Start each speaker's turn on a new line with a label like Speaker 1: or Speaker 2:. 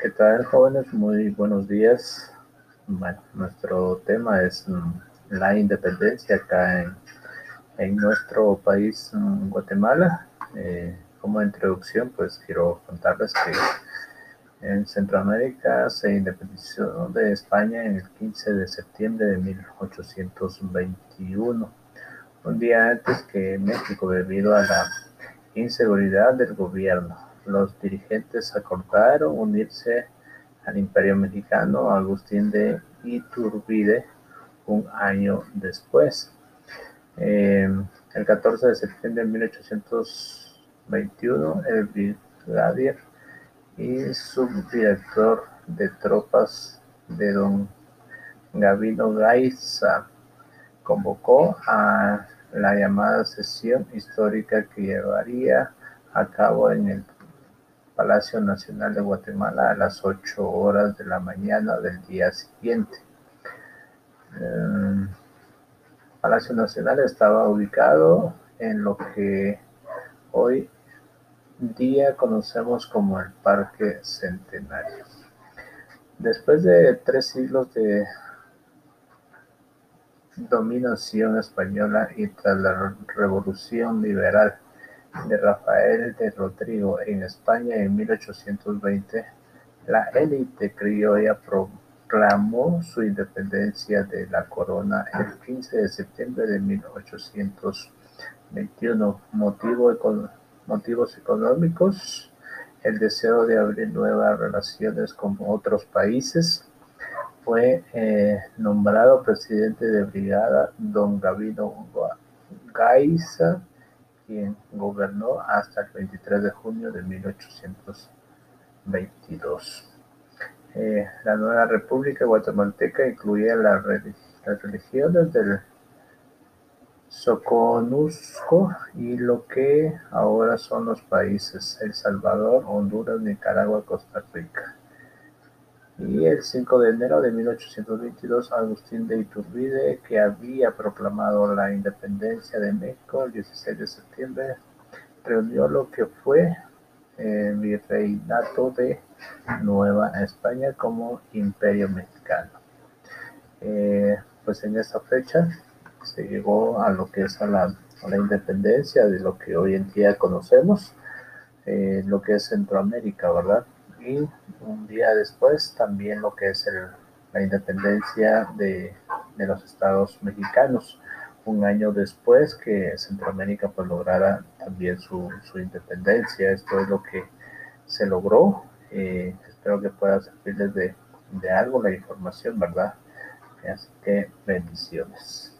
Speaker 1: ¿Qué tal, jóvenes? Muy buenos días. Bueno, nuestro tema es mm, la independencia acá en, nuestro país, mm, Guatemala. Eh, como introducción, pues quiero contarles que en Centroamérica se independizó de España en el 15 de septiembre de 1821, un día antes que México debido a la inseguridad del gobierno los dirigentes acordaron unirse al Imperio Mexicano Agustín de Iturbide un año después. Em, el 14 de septiembre de 1821, el brigadier y subdirector de tropas de don Gavino Gaiza convocó a la llamada sesión histórica que llevaría a cabo en el Palacio Nacional de Guatemala a las 8 horas de la mañana del día siguiente. Eh, Palacio Nacional estaba ubicado en lo que hoy día conocemos como el Parque Centenario. Después de tres siglos de dominación española y tras la Revolución Liberal, de Rafael de Rodrigo en España en 1820, la élite criolla proclamó su independencia de la corona el 15 de septiembre de 1821. motivos económicos, el deseo de abrir nuevas relaciones con otros países. Fue eh, nombrado presidente de brigada don Gavino Gaiza quien gobernó hasta el 23 de junio de 1822. Eh, la nueva república guatemalteca incluía las religiones del Soconusco y lo que ahora son los países El Salvador, Honduras, Nicaragua, Costa Rica. Y el 5 de enero de 1822, Agustín de Iturbide, que había proclamado la independencia de México el 16 de septiembre, reunió lo que fue el virreinato de Nueva España como Imperio Mexicano. Eh, pues en esta fecha se llegó a lo que es a la, independencia de lo que hoy en día conocemos, eh, lo que es Centroamérica, ¿verdad? Un día después también lo que es la independencia de, los estados mexicanos, un año después que Centroamérica pues lograra también su, independencia. Esto es lo que se logró. Eh, espero que pueda servirles de, de algo la información, ¿verdad? Así que bendiciones.